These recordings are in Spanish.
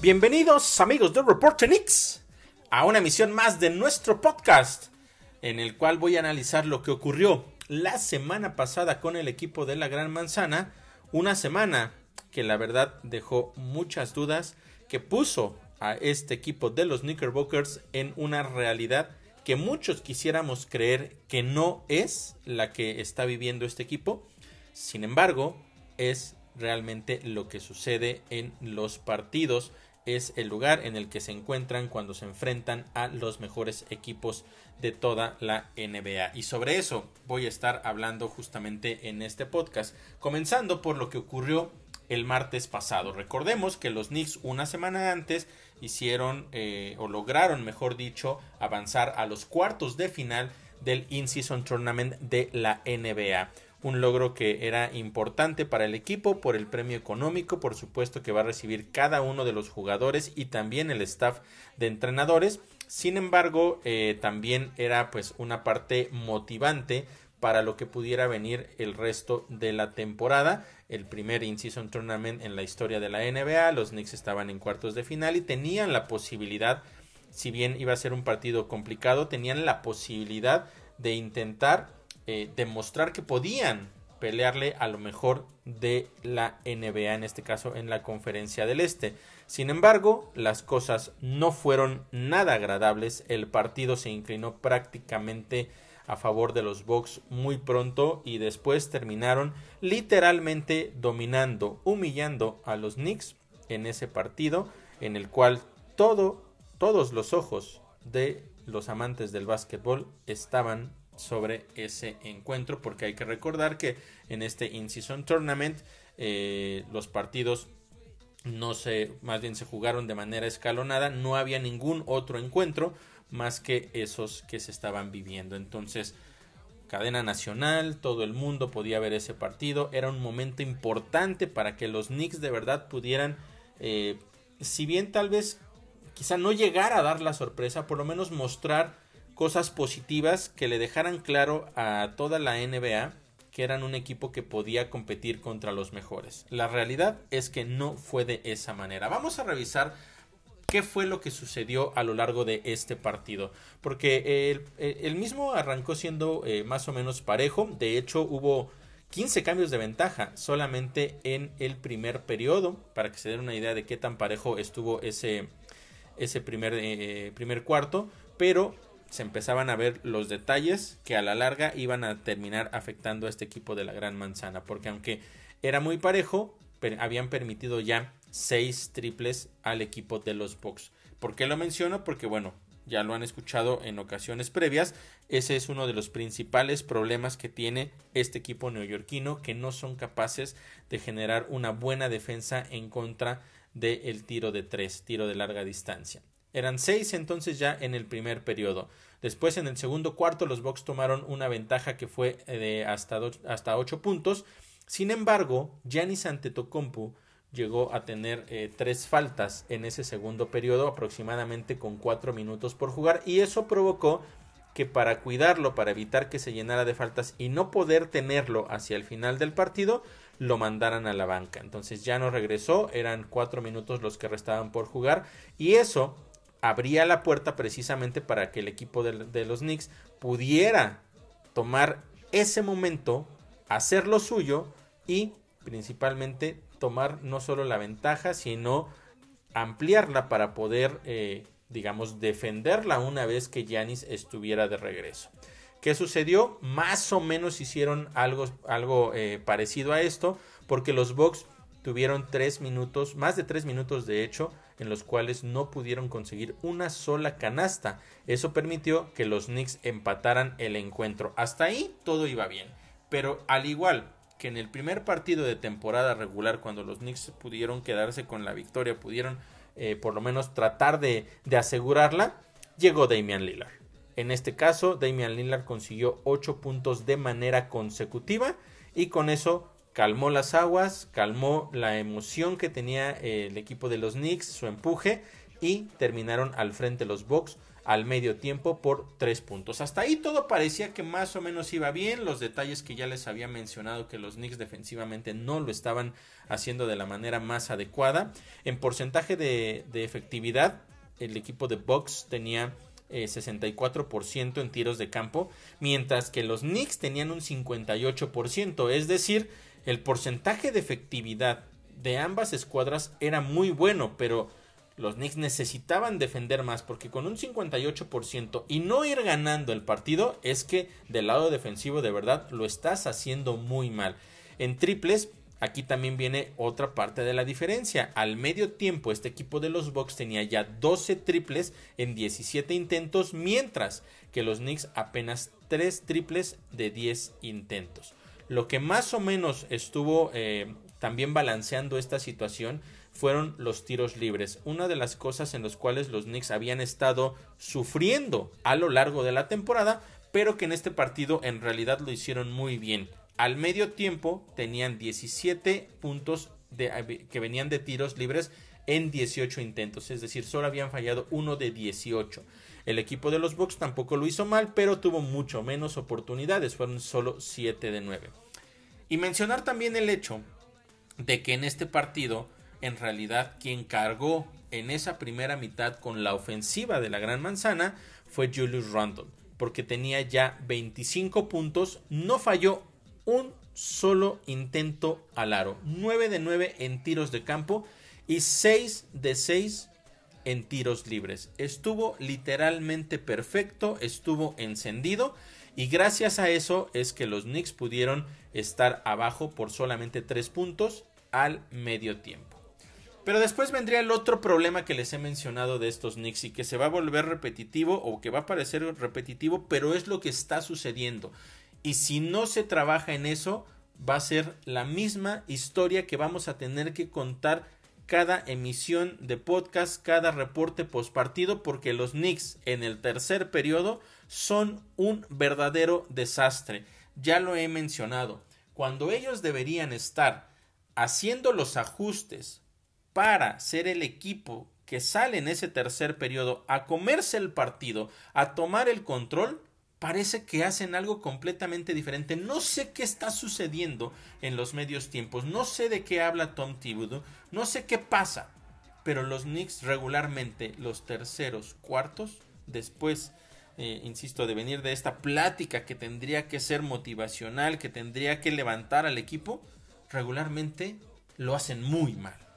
Bienvenidos amigos de Reporter Nix a una emisión más de nuestro podcast en el cual voy a analizar lo que ocurrió la semana pasada con el equipo de la Gran Manzana, una semana que la verdad dejó muchas dudas, que puso a este equipo de los Knickerbockers en una realidad que muchos quisiéramos creer que no es la que está viviendo este equipo. Sin embargo, es realmente lo que sucede en los partidos es el lugar en el que se encuentran cuando se enfrentan a los mejores equipos de toda la NBA. Y sobre eso voy a estar hablando justamente en este podcast, comenzando por lo que ocurrió el martes pasado. Recordemos que los Knicks una semana antes hicieron eh, o lograron, mejor dicho, avanzar a los cuartos de final del In-Season Tournament de la NBA un logro que era importante para el equipo por el premio económico, por supuesto que va a recibir cada uno de los jugadores y también el staff de entrenadores. Sin embargo, eh, también era pues una parte motivante para lo que pudiera venir el resto de la temporada. El primer in-season tournament en la historia de la NBA, los Knicks estaban en cuartos de final y tenían la posibilidad, si bien iba a ser un partido complicado, tenían la posibilidad de intentar eh, demostrar que podían pelearle a lo mejor de la NBA, en este caso en la conferencia del Este. Sin embargo, las cosas no fueron nada agradables, el partido se inclinó prácticamente a favor de los Bucks muy pronto y después terminaron literalmente dominando, humillando a los Knicks en ese partido en el cual todo, todos los ojos de los amantes del básquetbol estaban sobre ese encuentro porque hay que recordar que en este in-season tournament eh, los partidos no se más bien se jugaron de manera escalonada no había ningún otro encuentro más que esos que se estaban viviendo. Entonces cadena nacional todo el mundo podía ver ese partido era un momento importante para que los Knicks de verdad pudieran eh, si bien tal vez quizá no llegar a dar la sorpresa por lo menos mostrar cosas positivas que le dejaran claro a toda la NBA que eran un equipo que podía competir contra los mejores. La realidad es que no fue de esa manera. Vamos a revisar qué fue lo que sucedió a lo largo de este partido. Porque el, mismo arrancó siendo eh, más o menos parejo. De hecho, hubo 15 cambios de ventaja solamente en el primer periodo. Para que se den una idea de qué tan parejo estuvo ese, ese primer, eh, primer cuarto. Pero se empezaban a ver los detalles que a la larga iban a terminar afectando a este equipo de la Gran Manzana, porque aunque era muy parejo, habían permitido ya seis triples al equipo de los Bucks. ¿Por qué lo menciono? Porque bueno, ya lo han escuchado en ocasiones previas, ese es uno de los principales problemas que tiene este equipo neoyorquino, que no son capaces de generar una buena defensa en contra del tiro de tres, tiro de larga distancia. Eran seis entonces ya en el primer periodo. Después en el segundo cuarto los Bucks tomaron una ventaja que fue eh, de hasta, hasta 8 puntos. Sin embargo, Giannis Antetokounmpo llegó a tener eh, tres faltas en ese segundo periodo aproximadamente con cuatro minutos por jugar y eso provocó que para cuidarlo, para evitar que se llenara de faltas y no poder tenerlo hacia el final del partido, lo mandaran a la banca. Entonces ya no regresó, eran cuatro minutos los que restaban por jugar y eso abría la puerta precisamente para que el equipo de, los Knicks pudiera tomar ese momento, hacer lo suyo y principalmente tomar no solo la ventaja, sino ampliarla para poder, eh, digamos, defenderla una vez que Yanis estuviera de regreso. ¿Qué sucedió? Más o menos hicieron algo, algo eh, parecido a esto, porque los Bucks tuvieron tres minutos, más de tres minutos de hecho, en los cuales no pudieron conseguir una sola canasta. Eso permitió que los Knicks empataran el encuentro. Hasta ahí todo iba bien. Pero al igual que en el primer partido de temporada regular, cuando los Knicks pudieron quedarse con la victoria, pudieron eh, por lo menos tratar de, de asegurarla, llegó Damian Lillard. En este caso, Damian Lillard consiguió 8 puntos de manera consecutiva y con eso calmó las aguas, calmó la emoción que tenía el equipo de los Knicks, su empuje y terminaron al frente los Bucks al medio tiempo por 3 puntos. Hasta ahí todo parecía que más o menos iba bien. Los detalles que ya les había mencionado que los Knicks defensivamente no lo estaban haciendo de la manera más adecuada. En porcentaje de, efectividad, el equipo de Bucks tenía 64% eh, en tiros de campo, mientras que los Knicks tenían un 58%. Es decir, el porcentaje de efectividad de ambas escuadras era muy bueno, pero los Knicks necesitaban defender más porque con un 58% y no ir ganando el partido es que del lado defensivo de verdad lo estás haciendo muy mal. En triples, aquí también viene otra parte de la diferencia. Al medio tiempo este equipo de los Bucks tenía ya 12 triples en 17 intentos, mientras que los Knicks apenas 3 triples de 10 intentos. Lo que más o menos estuvo eh, también balanceando esta situación fueron los tiros libres, una de las cosas en las cuales los Knicks habían estado sufriendo a lo largo de la temporada, pero que en este partido en realidad lo hicieron muy bien. Al medio tiempo tenían 17 puntos de, que venían de tiros libres en 18 intentos, es decir, solo habían fallado uno de 18. El equipo de los Bucks tampoco lo hizo mal, pero tuvo mucho menos oportunidades, fueron solo 7 de 9. Y mencionar también el hecho de que en este partido en realidad quien cargó en esa primera mitad con la ofensiva de la Gran Manzana fue Julius Randle, porque tenía ya 25 puntos, no falló un solo intento al aro, 9 de 9 en tiros de campo y 6 de 6 en tiros libres. Estuvo literalmente perfecto, estuvo encendido y gracias a eso es que los Knicks pudieron estar abajo por solamente 3 puntos al medio tiempo. Pero después vendría el otro problema que les he mencionado de estos Knicks y que se va a volver repetitivo o que va a parecer repetitivo, pero es lo que está sucediendo. Y si no se trabaja en eso, va a ser la misma historia que vamos a tener que contar cada emisión de podcast, cada reporte postpartido, porque los Knicks en el tercer periodo son un verdadero desastre. Ya lo he mencionado. Cuando ellos deberían estar haciendo los ajustes para ser el equipo que sale en ese tercer periodo a comerse el partido, a tomar el control, parece que hacen algo completamente diferente. No sé qué está sucediendo en los medios tiempos, no sé de qué habla Tom Thibodeau, no sé qué pasa, pero los Knicks regularmente los terceros cuartos, después, eh, insisto, de venir de esta plática que tendría que ser motivacional, que tendría que levantar al equipo, regularmente lo hacen muy mal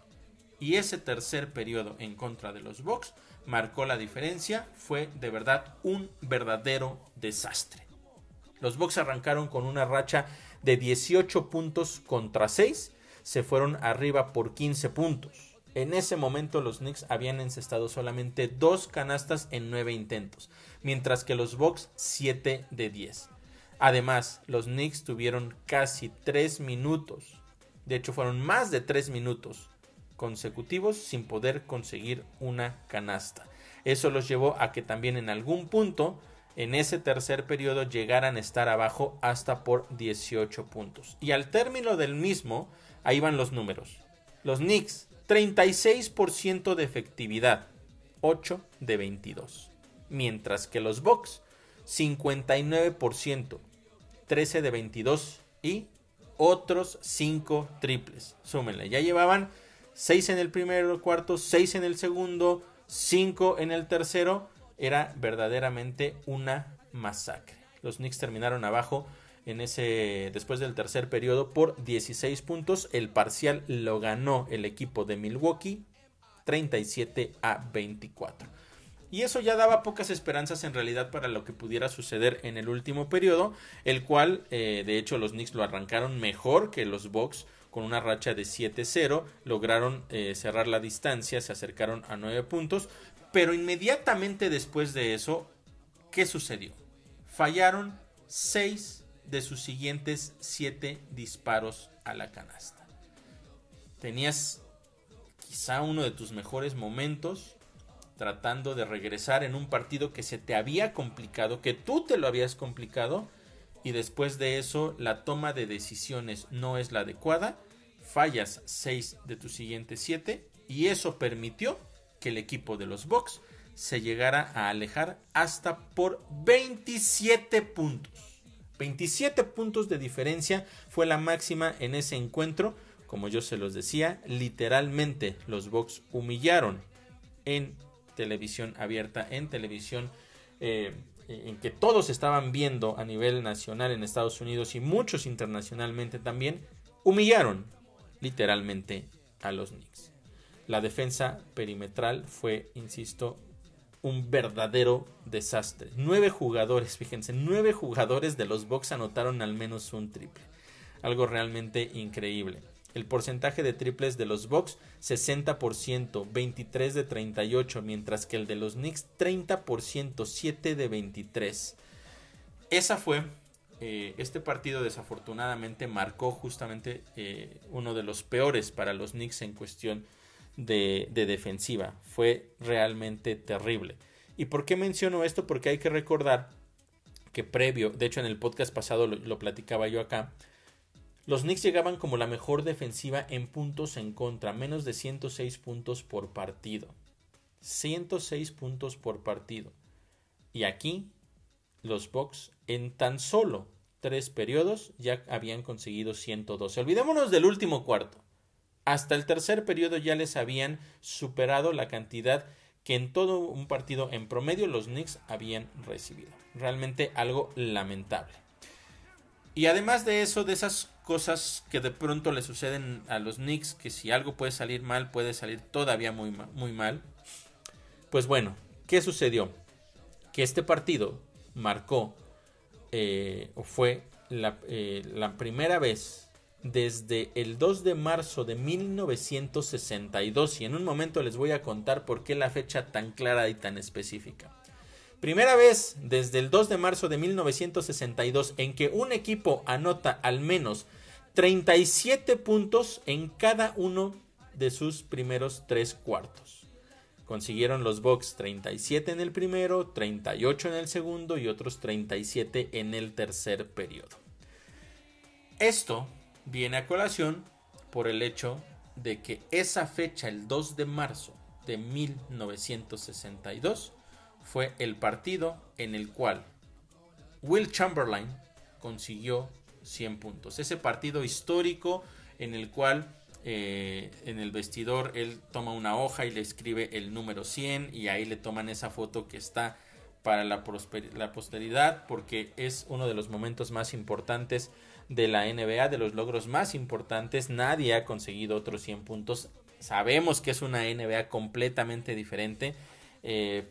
y ese tercer periodo en contra de los Bucks marcó la diferencia, fue de verdad un verdadero desastre. Los Bucks arrancaron con una racha de 18 puntos contra 6, se fueron arriba por 15 puntos. En ese momento los Knicks habían encestado solamente dos canastas en 9 intentos, mientras que los Bucks 7 de 10. Además, los Knicks tuvieron casi 3 minutos, de hecho fueron más de 3 minutos consecutivos sin poder conseguir una canasta. Eso los llevó a que también en algún punto en ese tercer periodo llegaran a estar abajo hasta por 18 puntos. Y al término del mismo, ahí van los números. Los Knicks, 36% de efectividad, 8 de 22. Mientras que los Bucks, 59%, 13 de 22 y otros 5 triples. Súmenle, ya llevaban 6 en el primer cuarto, 6 en el segundo, 5 en el tercero. Era verdaderamente una masacre. Los Knicks terminaron abajo en ese después del tercer periodo por 16 puntos. El parcial lo ganó el equipo de Milwaukee 37 a 24. Y eso ya daba pocas esperanzas en realidad para lo que pudiera suceder en el último periodo, el cual eh, de hecho los Knicks lo arrancaron mejor que los Bucks con una racha de 7-0, lograron eh, cerrar la distancia, se acercaron a 9 puntos, pero inmediatamente después de eso, ¿qué sucedió? Fallaron 6 de sus siguientes 7 disparos a la canasta. Tenías quizá uno de tus mejores momentos tratando de regresar en un partido que se te había complicado, que tú te lo habías complicado y después de eso la toma de decisiones no es la adecuada, fallas 6 de tus siguientes 7 y eso permitió que el equipo de los Bucks se llegara a alejar hasta por 27 puntos. 27 puntos de diferencia fue la máxima en ese encuentro. Como yo se los decía, literalmente los Bucks humillaron en televisión abierta, en televisión eh, en que todos estaban viendo a nivel nacional en Estados Unidos y muchos internacionalmente también, humillaron literalmente a los Knicks. La defensa perimetral fue, insisto, un verdadero desastre. Nueve jugadores, fíjense, nueve jugadores de los Bucks anotaron al menos un triple. Algo realmente increíble. El porcentaje de triples de los Bucks 60%, 23 de 38, mientras que el de los Knicks 30%, 7 de 23. Esa fue eh, este partido desafortunadamente marcó justamente eh, uno de los peores para los Knicks en cuestión de, defensiva. Fue realmente terrible. ¿Y por qué menciono esto? Porque hay que recordar que previo, de hecho en el podcast pasado lo, platicaba yo acá, los Knicks llegaban como la mejor defensiva en puntos en contra, menos de 106 puntos por partido. 106 puntos por partido. Y aquí los Bucks en tan solo tres periodos ya habían conseguido 112. Olvidémonos del último cuarto. Hasta el tercer periodo ya les habían superado la cantidad que en todo un partido en promedio los Knicks habían recibido. Realmente algo lamentable. Y además de eso, de esas cosas que de pronto le suceden a los Knicks, que si algo puede salir mal, puede salir todavía muy, muy mal. Pues bueno, ¿qué sucedió? Que este partido marcó, eh, o fue la, eh, la primera vez desde el 2 de marzo de 1962 y en un momento les voy a contar por qué la fecha tan clara y tan específica. Primera vez desde el 2 de marzo de 1962 en que un equipo anota al menos 37 puntos en cada uno de sus primeros tres cuartos. Consiguieron los Bucks 37 en el primero, 38 en el segundo y otros 37 en el tercer periodo. Esto viene a colación por el hecho de que esa fecha, el 2 de marzo de 1962, fue el partido en el cual Will Chamberlain consiguió 100 puntos. Ese partido histórico en el cual eh, en el vestidor él toma una hoja y le escribe el número 100 y ahí le toman esa foto que está para la, posteridad porque es uno de los momentos más importantes de la NBA, de los logros más importantes. Nadie ha conseguido otros 100 puntos. Sabemos que es una NBA completamente diferente, eh,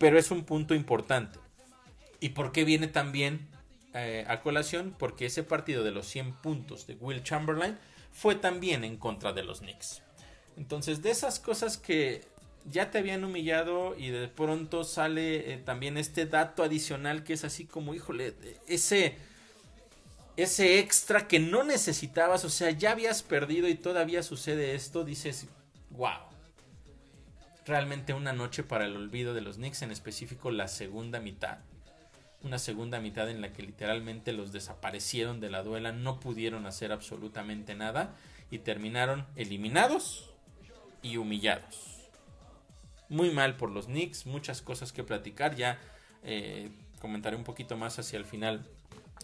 pero es un punto importante. ¿Y por qué viene también eh, a colación? Porque ese partido de los 100 puntos de Will Chamberlain fue también en contra de los Knicks. Entonces, de esas cosas que ya te habían humillado y de pronto sale eh, también este dato adicional que es así como, híjole, ese, ese extra que no necesitabas, o sea, ya habías perdido y todavía sucede esto, dices, wow realmente una noche para el olvido de los Knicks, en específico la segunda mitad. Una segunda mitad en la que literalmente los desaparecieron de la duela, no pudieron hacer absolutamente nada y terminaron eliminados y humillados. Muy mal por los Knicks, muchas cosas que platicar, ya eh, comentaré un poquito más hacia el final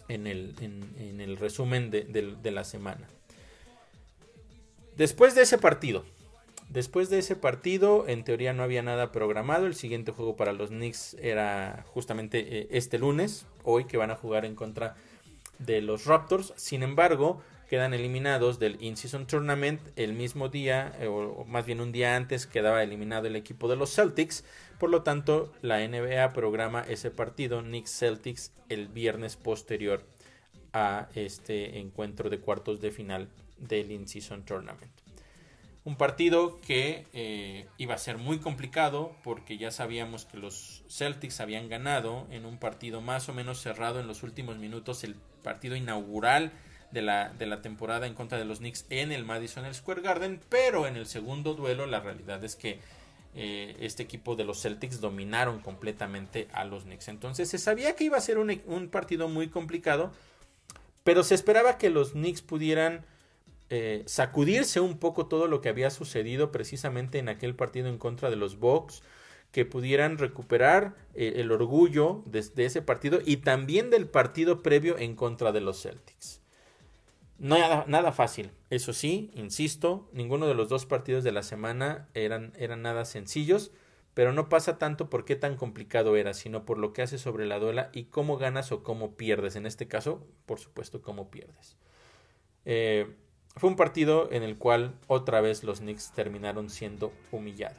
en el, en, el resumen de la semana. Después de ese partido, Después de ese partido, en teoría no había nada programado. El siguiente juego para los Knicks era justamente eh, este lunes, hoy que van a jugar en contra de los Raptors. Sin embargo, quedan eliminados del In-Season Tournament el mismo día, eh, o más bien un día antes, quedaba eliminado el equipo de los Celtics. Por lo tanto, la NBA programa ese partido Knicks Celtics el viernes posterior a este encuentro de cuartos de final del In-Season Tournament. Un partido que eh, iba a ser muy complicado porque ya sabíamos que los Celtics habían ganado en un partido más o menos cerrado en los últimos minutos, el partido inaugural de la, de la temporada en contra de los Knicks en el Madison Square Garden, pero en el segundo duelo la realidad es que eh, este equipo de los Celtics dominaron completamente a los Knicks. Entonces se sabía que iba a ser un, un partido muy complicado, pero se esperaba que los Knicks pudieran eh, sacudirse un poco todo lo que había sucedido precisamente en aquel partido en contra de los Bucks, que pudieran recuperar eh, el orgullo de, ese partido y también del partido previo en contra de los Celtics. Nada, nada fácil, eso sí, insisto, ninguno de los dos partidos de la semana eran, eran nada sencillos, pero no pasa tanto por qué tan complicado era, sino por lo que hace sobre la duela y cómo ganas o cómo pierdes. En este caso, por supuesto, cómo pierdes. Eh, fue un partido en el cual otra vez los Knicks terminaron siendo humillados.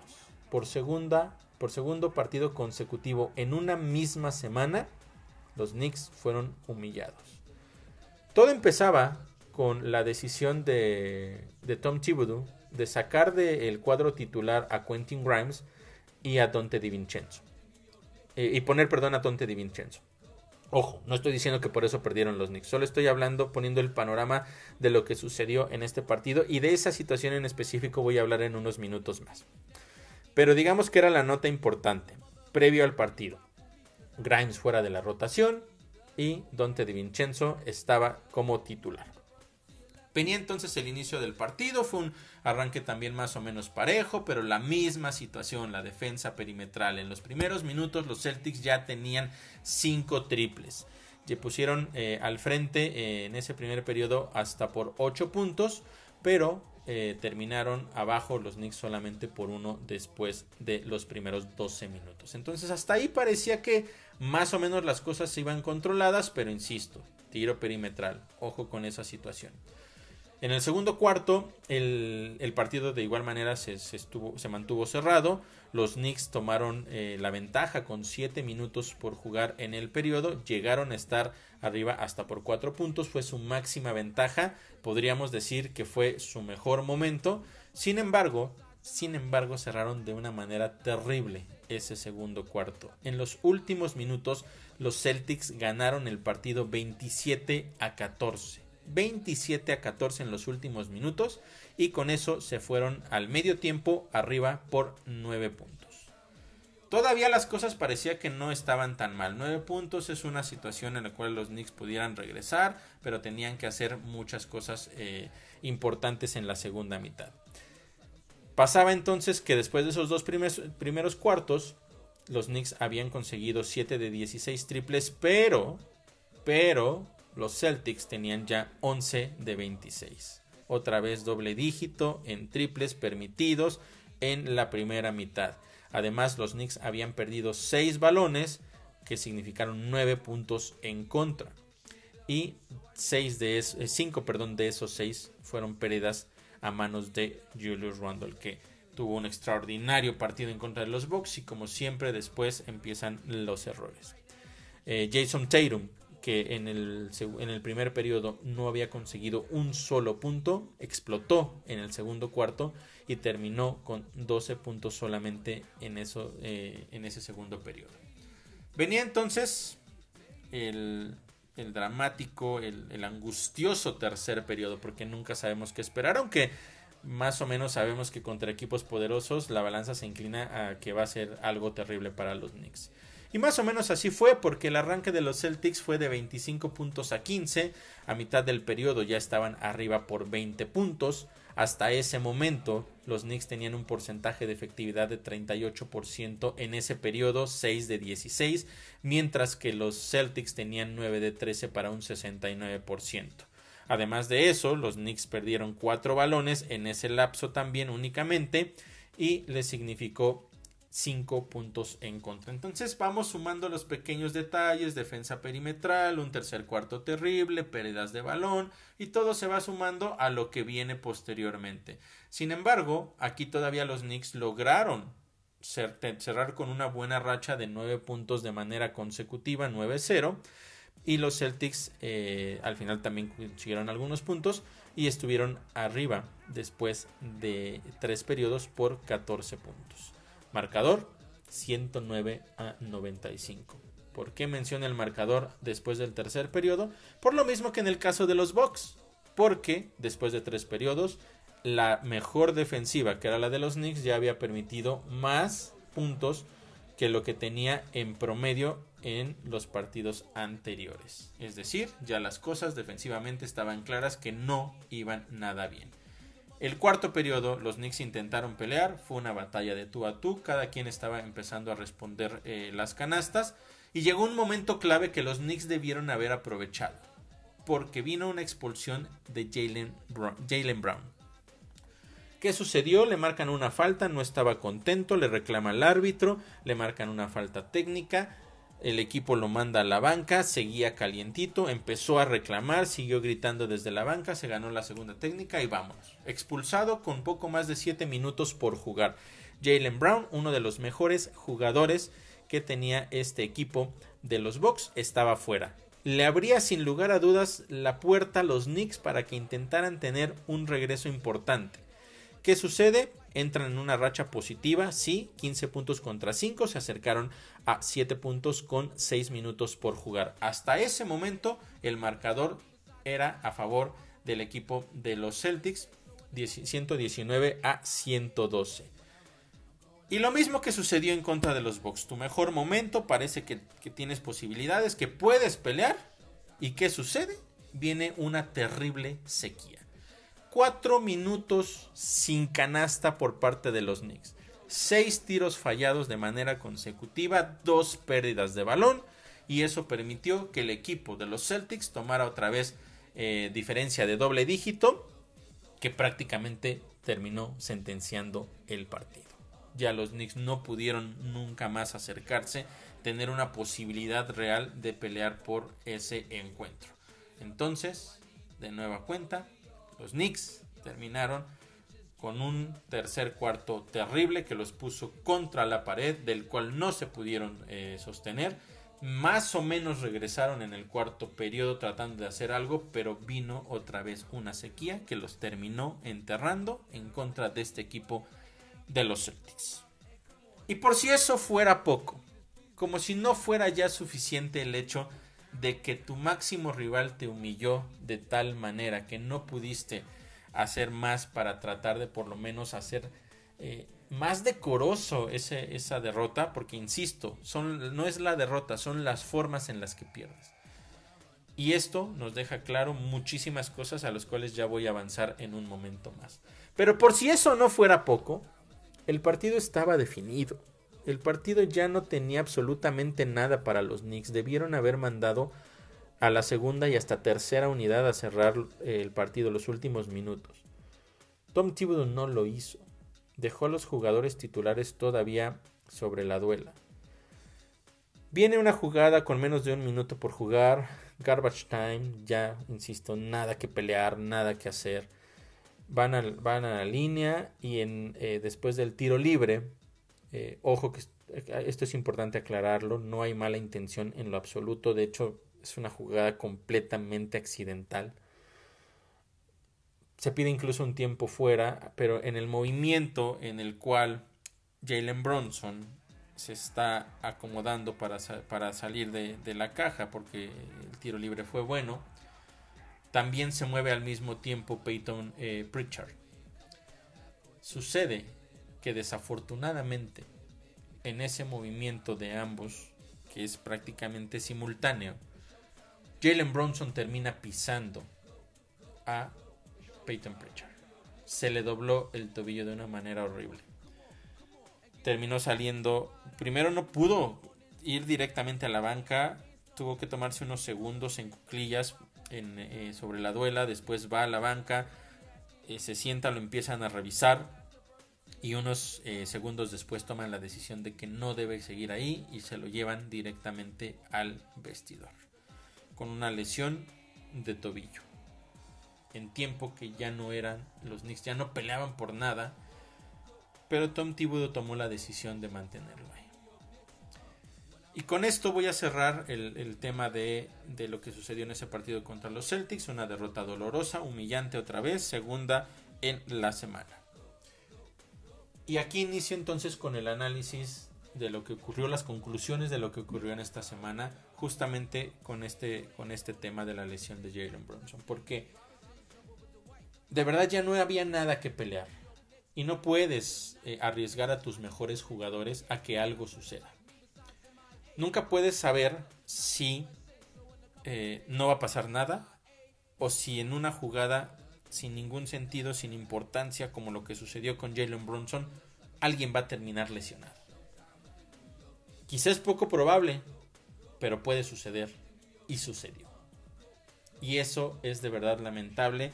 Por segunda, por segundo partido consecutivo en una misma semana, los Knicks fueron humillados. Todo empezaba con la decisión de, de Tom Thibodeau de sacar del cuadro titular a Quentin Grimes y a Dante DiVincenzo. Eh, y poner perdón a Dante DiVincenzo. Ojo, no estoy diciendo que por eso perdieron los Knicks, solo estoy hablando, poniendo el panorama de lo que sucedió en este partido y de esa situación en específico voy a hablar en unos minutos más. Pero digamos que era la nota importante, previo al partido. Grimes fuera de la rotación y Dante DiVincenzo estaba como titular. Venía entonces el inicio del partido, fue un arranque también más o menos parejo, pero la misma situación, la defensa perimetral. En los primeros minutos los Celtics ya tenían cinco triples. Se pusieron eh, al frente eh, en ese primer periodo hasta por 8 puntos, pero eh, terminaron abajo los Knicks solamente por uno después de los primeros 12 minutos. Entonces hasta ahí parecía que más o menos las cosas se iban controladas, pero insisto, tiro perimetral, ojo con esa situación. En el segundo cuarto, el, partido de igual manera se, estuvo, se, mantuvo cerrado. Los Knicks tomaron eh, la ventaja con 7 minutos por jugar en el periodo. Llegaron a estar arriba hasta por 4 puntos. Fue su máxima ventaja. Podríamos decir que fue su mejor momento. Sin embargo, sin embargo, cerraron de una manera terrible ese segundo cuarto. En los últimos minutos, los Celtics ganaron el partido 27 a 14. 27 a 14 en los últimos minutos y con eso se fueron al medio tiempo arriba por 9 puntos. Todavía las cosas parecía que no estaban tan mal. 9 puntos es una situación en la cual los Knicks pudieran regresar, pero tenían que hacer muchas cosas eh, importantes en la segunda mitad. Pasaba entonces que después de esos dos primeros, primeros cuartos, los Knicks habían conseguido 7 de 16 triples, pero, pero los Celtics tenían ya 11 de 26. Otra vez doble dígito en triples permitidos en la primera mitad. Además, los Knicks habían perdido 6 balones que significaron 9 puntos en contra. Y 5 de, eh, perdón, de esos 6 fueron pérdidas a manos de Julius Randle, que tuvo un extraordinario partido en contra de los Bucks y como siempre después empiezan los errores. Eh, Jason Tatum que en el, en el primer periodo no había conseguido un solo punto, explotó en el segundo cuarto y terminó con 12 puntos solamente en, eso, eh, en ese segundo periodo. Venía entonces el, dramático, el, angustioso tercer periodo, porque nunca sabemos qué esperar, aunque más o menos sabemos que contra equipos poderosos la balanza se inclina a que va a ser algo terrible para los Knicks. Y más o menos así fue porque el arranque de los Celtics fue de 25 puntos a 15. A mitad del periodo ya estaban arriba por 20 puntos. Hasta ese momento los Knicks tenían un porcentaje de efectividad de 38% en ese periodo, 6 de 16, mientras que los Celtics tenían 9 de 13 para un 69%. Además de eso, los Knicks perdieron 4 balones en ese lapso también únicamente y les significó 5 puntos en contra. Entonces vamos sumando los pequeños detalles, defensa perimetral, un tercer cuarto terrible, pérdidas de balón y todo se va sumando a lo que viene posteriormente. Sin embargo, aquí todavía los Knicks lograron cerrar con una buena racha de 9 puntos de manera consecutiva, 9-0. Y los Celtics eh, al final también consiguieron algunos puntos y estuvieron arriba después de tres periodos por 14 puntos. Marcador 109 a 95. ¿Por qué menciona el marcador después del tercer periodo? Por lo mismo que en el caso de los Bucks. Porque después de tres periodos, la mejor defensiva, que era la de los Knicks, ya había permitido más puntos que lo que tenía en promedio en los partidos anteriores. Es decir, ya las cosas defensivamente estaban claras que no iban nada bien. El cuarto periodo, los Knicks intentaron pelear, fue una batalla de tú a tú, cada quien estaba empezando a responder eh, las canastas y llegó un momento clave que los Knicks debieron haber aprovechado, porque vino una expulsión de Jalen Brown. ¿Qué sucedió? Le marcan una falta, no estaba contento, le reclama al árbitro, le marcan una falta técnica, el equipo lo manda a la banca, seguía calientito, empezó a reclamar, siguió gritando desde la banca, se ganó la segunda técnica y vamos. Expulsado con poco más de 7 minutos por jugar. Jalen Brown, uno de los mejores jugadores que tenía este equipo de los Bucks, estaba fuera. Le abría sin lugar a dudas la puerta a los Knicks para que intentaran tener un regreso importante. ¿Qué sucede? Entran en una racha positiva, sí, 15 puntos contra 5, se acercaron a 7 puntos con 6 minutos por jugar. Hasta ese momento el marcador era a favor del equipo de los Celtics, 119 a 112. Y lo mismo que sucedió en contra de los Bucks. Tu mejor momento, parece que, que tienes posibilidades, que puedes pelear. ¿Y qué sucede? Viene una terrible sequía. Cuatro minutos sin canasta por parte de los Knicks. Seis tiros fallados de manera consecutiva, dos pérdidas de balón y eso permitió que el equipo de los Celtics tomara otra vez eh, diferencia de doble dígito que prácticamente terminó sentenciando el partido. Ya los Knicks no pudieron nunca más acercarse, tener una posibilidad real de pelear por ese encuentro. Entonces, de nueva cuenta, los Knicks terminaron con un tercer cuarto terrible que los puso contra la pared, del cual no se pudieron eh, sostener. Más o menos regresaron en el cuarto periodo tratando de hacer algo, pero vino otra vez una sequía que los terminó enterrando en contra de este equipo de los Celtics. Y por si eso fuera poco, como si no fuera ya suficiente el hecho de que tu máximo rival te humilló de tal manera que no pudiste hacer más para tratar de por lo menos hacer eh, más decoroso esa derrota, porque insisto, no es la derrota, son las formas en las que pierdes. Y esto nos deja claro muchísimas cosas a las cuales ya voy a avanzar en un momento más. Pero por si eso no fuera poco, el partido estaba definido. El partido ya no tenía absolutamente nada para los Knicks. Debieron haber mandado a la segunda y hasta tercera unidad a cerrar el partido los últimos minutos. Tom Thibodeau no lo hizo. Dejó a los jugadores titulares todavía sobre la duela. Viene una jugada con menos de un minuto por jugar. Garbage time, ya insisto, nada que pelear, nada que hacer. Van a, van a la línea y en, eh, después del tiro libre, eh, ojo que esto es importante aclararlo, no hay mala intención en lo absoluto, de hecho es una jugada completamente accidental. Se pide incluso un tiempo fuera, pero en el movimiento en el cual Jalen Bronson se está acomodando para, para salir de, la caja porque el tiro libre fue bueno, también se mueve al mismo tiempo Peyton eh, Pritchard. Sucede desafortunadamente en ese movimiento de ambos, que es prácticamente simultáneo, Jalen Bronson termina pisando a Peyton Pritchard. Se le dobló el tobillo de una manera horrible. Terminó saliendo, primero no pudo ir directamente a la banca, tuvo que tomarse unos segundos en cuclillas eh, sobre la duela, después va a la banca, eh, se sienta, lo empiezan a revisar, y unos eh, segundos después toman la decisión de que no debe seguir ahí y se lo llevan directamente al vestidor con una lesión de tobillo en tiempo que ya no eran los Knicks ya no peleaban por nada pero Tom Thibodeau tomó la decisión de mantenerlo ahí. Y con esto voy a cerrar el, tema de, lo que sucedió en ese partido contra los Celtics una derrota dolorosa humillante otra vez segunda en la semana y aquí inicio entonces con el análisis de lo que ocurrió, las conclusiones de lo que ocurrió en esta semana, justamente con este, con este tema de la lesión de Jalen Bronson. Porque de verdad ya no había nada que pelear. Y no puedes eh, arriesgar a tus mejores jugadores a que algo suceda. nunca puedes saber si eh, no va a pasar nada o si en una jugada sin ningún sentido, sin importancia, como lo que sucedió con Jalen Brunson, alguien va a terminar lesionado. Quizás poco probable, pero puede suceder y sucedió. Y eso es de verdad lamentable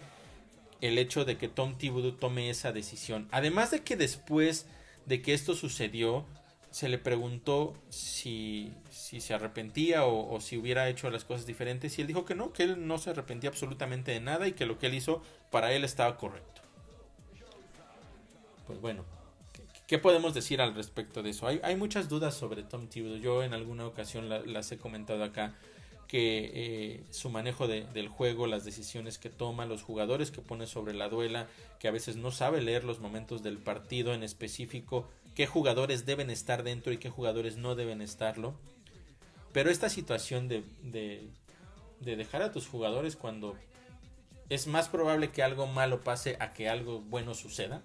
el hecho de que Tom Thibodeau tome esa decisión. Además de que después de que esto sucedió, se le preguntó si, si se arrepentía o, si hubiera hecho las cosas diferentes y él dijo que no, que él no se arrepentía absolutamente de nada y que lo que él hizo para él estaba correcto. Pues bueno, ¿qué, podemos decir al respecto de eso? Hay, hay muchas dudas sobre Tom Thibodeau. Yo en alguna ocasión las he comentado acá que eh, su manejo del juego, las decisiones que toma, los jugadores que pone sobre la duela, que a veces no sabe leer los momentos del partido en específico, qué jugadores deben estar dentro y qué jugadores no deben estarlo. Pero esta situación de, de, dejar a tus jugadores cuando es más probable que algo malo pase a que algo bueno suceda,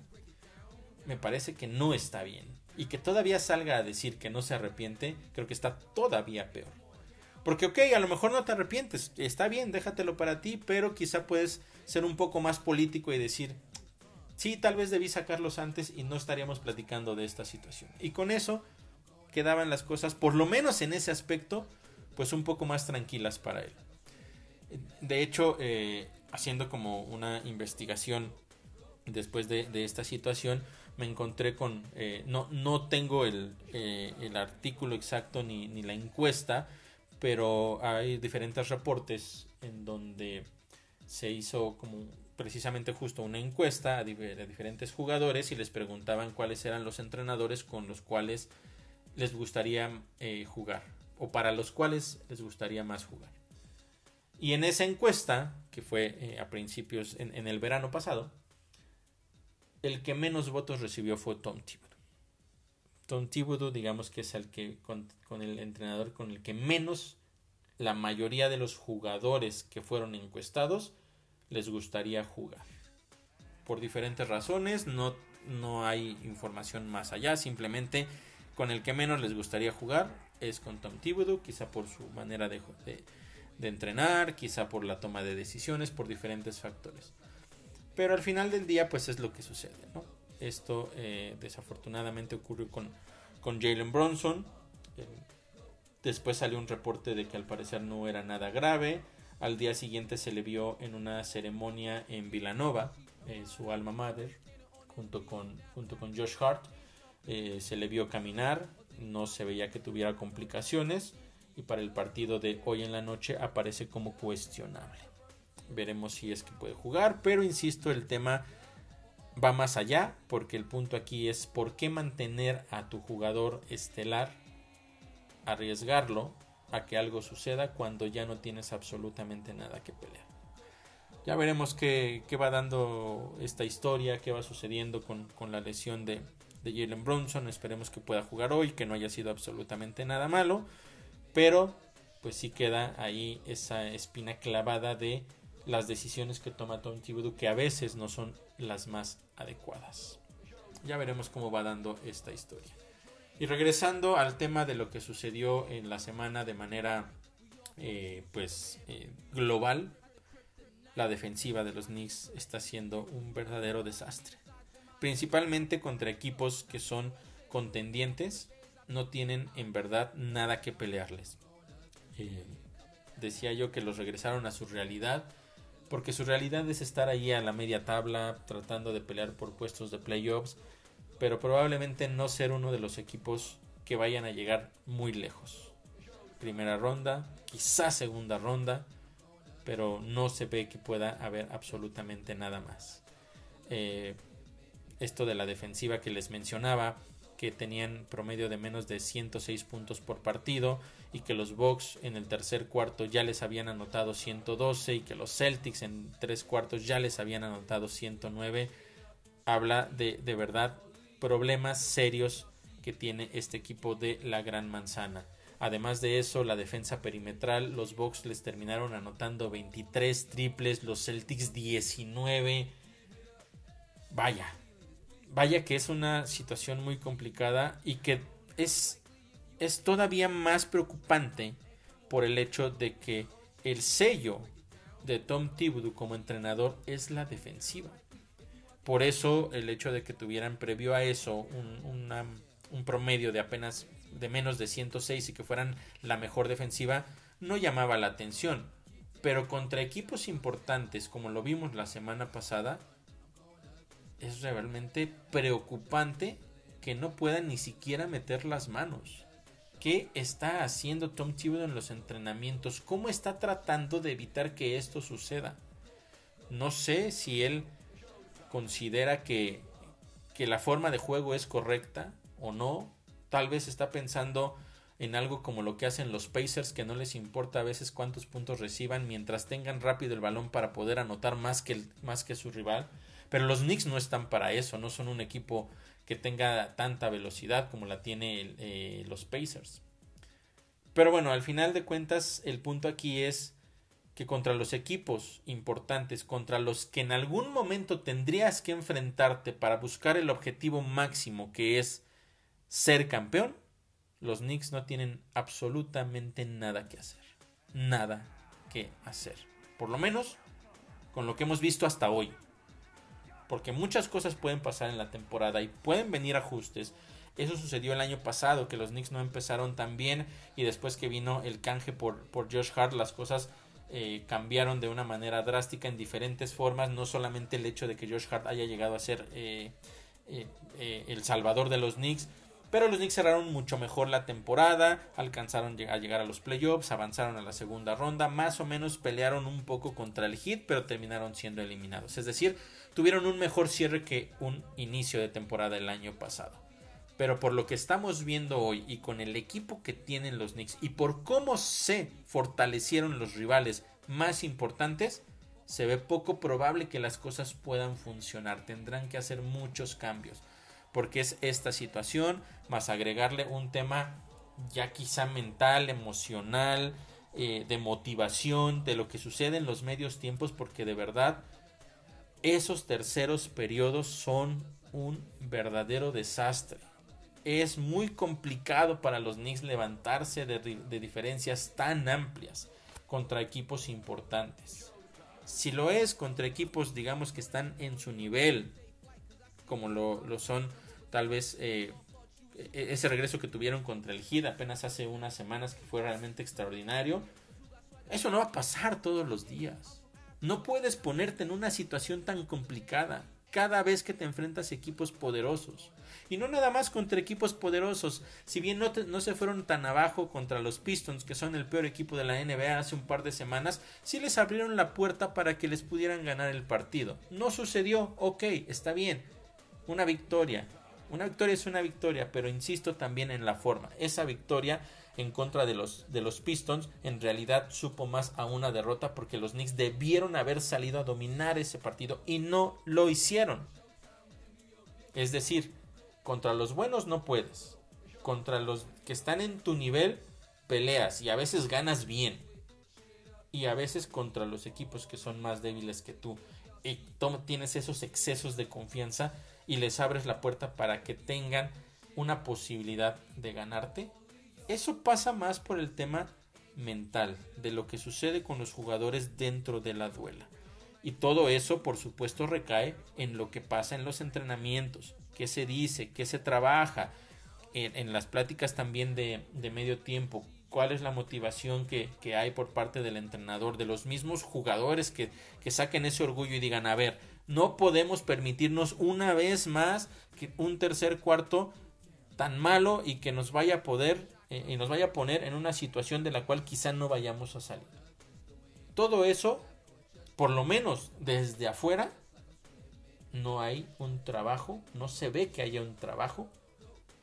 me parece que no está bien. Y que todavía salga a decir que no se arrepiente, creo que está todavía peor. Porque, ok, a lo mejor no te arrepientes, está bien, déjatelo para ti, pero quizá puedes ser un poco más político y decir, sí, tal vez debí sacarlos antes y no estaríamos platicando de esta situación. Y con eso quedaban las cosas, por lo menos en ese aspecto, pues un poco más tranquilas para él. De hecho, eh, haciendo como una investigación después de, esta situación, me encontré con, eh, no, no tengo el, eh, el artículo exacto ni, ni la encuesta, pero hay diferentes reportes en donde se hizo como precisamente justo una encuesta a, diferentes jugadores y les preguntaban cuáles eran los entrenadores con los cuales les gustaría eh, jugar o para los cuales les gustaría más jugar. Y en esa encuesta, que fue eh, a principios, en, el verano pasado, el que menos votos recibió fue Tom Thibodeau. Tom Thibodeau, digamos que es el que con, con el entrenador con el que menos la mayoría de los jugadores que fueron encuestados les gustaría jugar. Por diferentes razones, no, no hay información más allá, simplemente con el que menos les gustaría jugar es con Tom Thibodeau, quizá por su manera de, de, entrenar, quizá por la toma de decisiones, por diferentes factores. Pero al final del día, pues es lo que sucede, Esto eh, desafortunadamente ocurrió con, con Jalen Bronson. Después salió un reporte de que al parecer no era nada grave. Al día siguiente se le vio en una ceremonia en Villanova, en su alma mater, junto con, junto con Josh Hart. Eh, se le vio caminar, no se veía que tuviera complicaciones y para el partido de hoy en la noche aparece como cuestionable. Veremos si es que puede jugar, pero insisto, el tema va más allá porque el punto aquí es por qué mantener a tu jugador estelar, arriesgarlo a que algo suceda cuando ya no tienes absolutamente nada que pelear. Ya veremos qué, va dando esta historia, qué va sucediendo con, la lesión de, de Jalen Bronson. Esperemos que pueda jugar hoy, que no haya sido absolutamente nada malo. Pero pues sí queda ahí esa espina clavada de las decisiones que toma Tom Thibodeau que a veces no son las más adecuadas. Ya veremos cómo va dando esta historia. Y regresando al tema de lo que sucedió en la semana de manera eh, pues eh, global, la defensiva de los Knicks está siendo un verdadero desastre. Principalmente contra equipos que son contendientes, no tienen en verdad nada que pelearles. Eh, decía yo que los regresaron a su realidad, porque su realidad es estar ahí a la media tabla, tratando de pelear por puestos de playoffs pero probablemente no ser uno de los equipos que vayan a llegar muy lejos. Primera ronda, quizás segunda ronda, pero no se ve que pueda haber absolutamente nada más. Eh, esto de la defensiva que les mencionaba, que tenían promedio de menos de 106 puntos por partido y que los Bucks en el tercer cuarto ya les habían anotado 112 y que los Celtics en tres cuartos ya les habían anotado 109, habla de, de verdad problemas serios que tiene este equipo de la Gran Manzana. Además de eso, la defensa perimetral, los Bucks les terminaron anotando 23 triples, los Celtics 19. Vaya, vaya que es una situación muy complicada y que es es todavía más preocupante por el hecho de que el sello de Tom Thibodeau como entrenador es la defensiva. Por eso el hecho de que tuvieran previo a eso un, promedio de apenas de menos de 106 y que fueran la mejor defensiva no llamaba la atención. Pero contra equipos importantes como lo vimos la semana pasada, es realmente preocupante que no puedan ni siquiera meter las manos. ¿Qué está haciendo Tom Thibodeau en los entrenamientos? ¿Cómo está tratando de evitar que esto suceda? No sé si él considera que, que la forma de juego es correcta o no. Tal vez está pensando en algo como lo que hacen los Pacers, que no les importa a veces cuántos puntos reciban mientras tengan rápido el balón para poder anotar más que, más que su rival. Pero los Knicks no están para eso, no son un equipo que tenga tanta velocidad como la tiene eh, los Pacers. Pero bueno, al final de cuentas el punto aquí es que contra los equipos importantes, contra los que en algún momento tendrías que enfrentarte para buscar el objetivo máximo que es ser campeón, los Knicks no tienen absolutamente nada que hacer. Nada que hacer. Por lo menos con lo que hemos visto hasta hoy porque muchas cosas pueden pasar en la temporada y pueden venir ajustes. Eso sucedió el año pasado, que los Knicks no empezaron tan bien y después que vino el canje por, por Josh Hart, las cosas eh, cambiaron de una manera drástica en diferentes formas. No solamente el hecho de que Josh Hart haya llegado a ser eh, eh, el salvador de los Knicks, pero los Knicks cerraron mucho mejor la temporada, alcanzaron a llegar a los playoffs, avanzaron a la segunda ronda, más o menos pelearon un poco contra el Heat, pero terminaron siendo eliminados. Es decir, tuvieron un mejor cierre que un inicio de temporada el año pasado. Pero por lo que estamos viendo hoy y con el equipo que tienen los Knicks y por cómo se fortalecieron los rivales más importantes, se ve poco probable que las cosas puedan funcionar. Tendrán que hacer muchos cambios porque es esta situación, más agregarle un tema ya quizá mental, emocional, eh, de motivación, de lo que sucede en los medios tiempos, porque de verdad esos terceros periodos son un verdadero desastre. Es muy complicado para los Knicks levantarse de, diferencias tan amplias contra equipos importantes. Si lo es contra equipos, digamos, que están en su nivel, como lo, son tal vez eh, e-, ese regreso que tuvieron contra el Heat apenas hace unas semanas que fue realmente extraordinario. Eso no va a pasar todos los días. No puedes ponerte en una situación tan complicada cada vez que te enfrentas a equipos poderosos. Y no nada más contra equipos poderosos. Si bien no, no, se fueron tan abajo contra los Pistons, que son el peor equipo de la NBA hace un par de semanas, sí les abrieron la puerta para que les pudieran ganar el partido. No sucedió, ok, está bien una victoria. Una victoria es una victoria, pero insisto también en la forma. Esa victoria en contra de los, de los Pistons en realidad supo más a una derrota porque los Knicks debieron haber salido a dominar ese partido y no lo hicieron. Es decir, contra los buenos no puedes. Contra los que están en tu nivel peleas y a veces ganas bien. Y a veces contra los equipos que son más débiles que tú y tienes esos excesos de confianza y les abres la puerta para que tengan una posibilidad de ganarte. Eso pasa más por el tema mental, de lo que sucede con los jugadores dentro de la duela. Y todo eso, por supuesto, recae en lo que pasa en los entrenamientos, qué se dice, qué se trabaja, en, las pláticas también de, medio tiempo, cuál es la motivación que, hay por parte del entrenador, de los mismos jugadores que, que saquen ese orgullo y digan, a ver, no podemos permitirnos una vez más que un tercer cuarto tan malo y que nos vaya a poder eh, y nos vaya a poner en una situación de la cual quizá no vayamos a salir. Todo eso, por lo menos desde afuera, no hay un trabajo, no se ve que haya un trabajo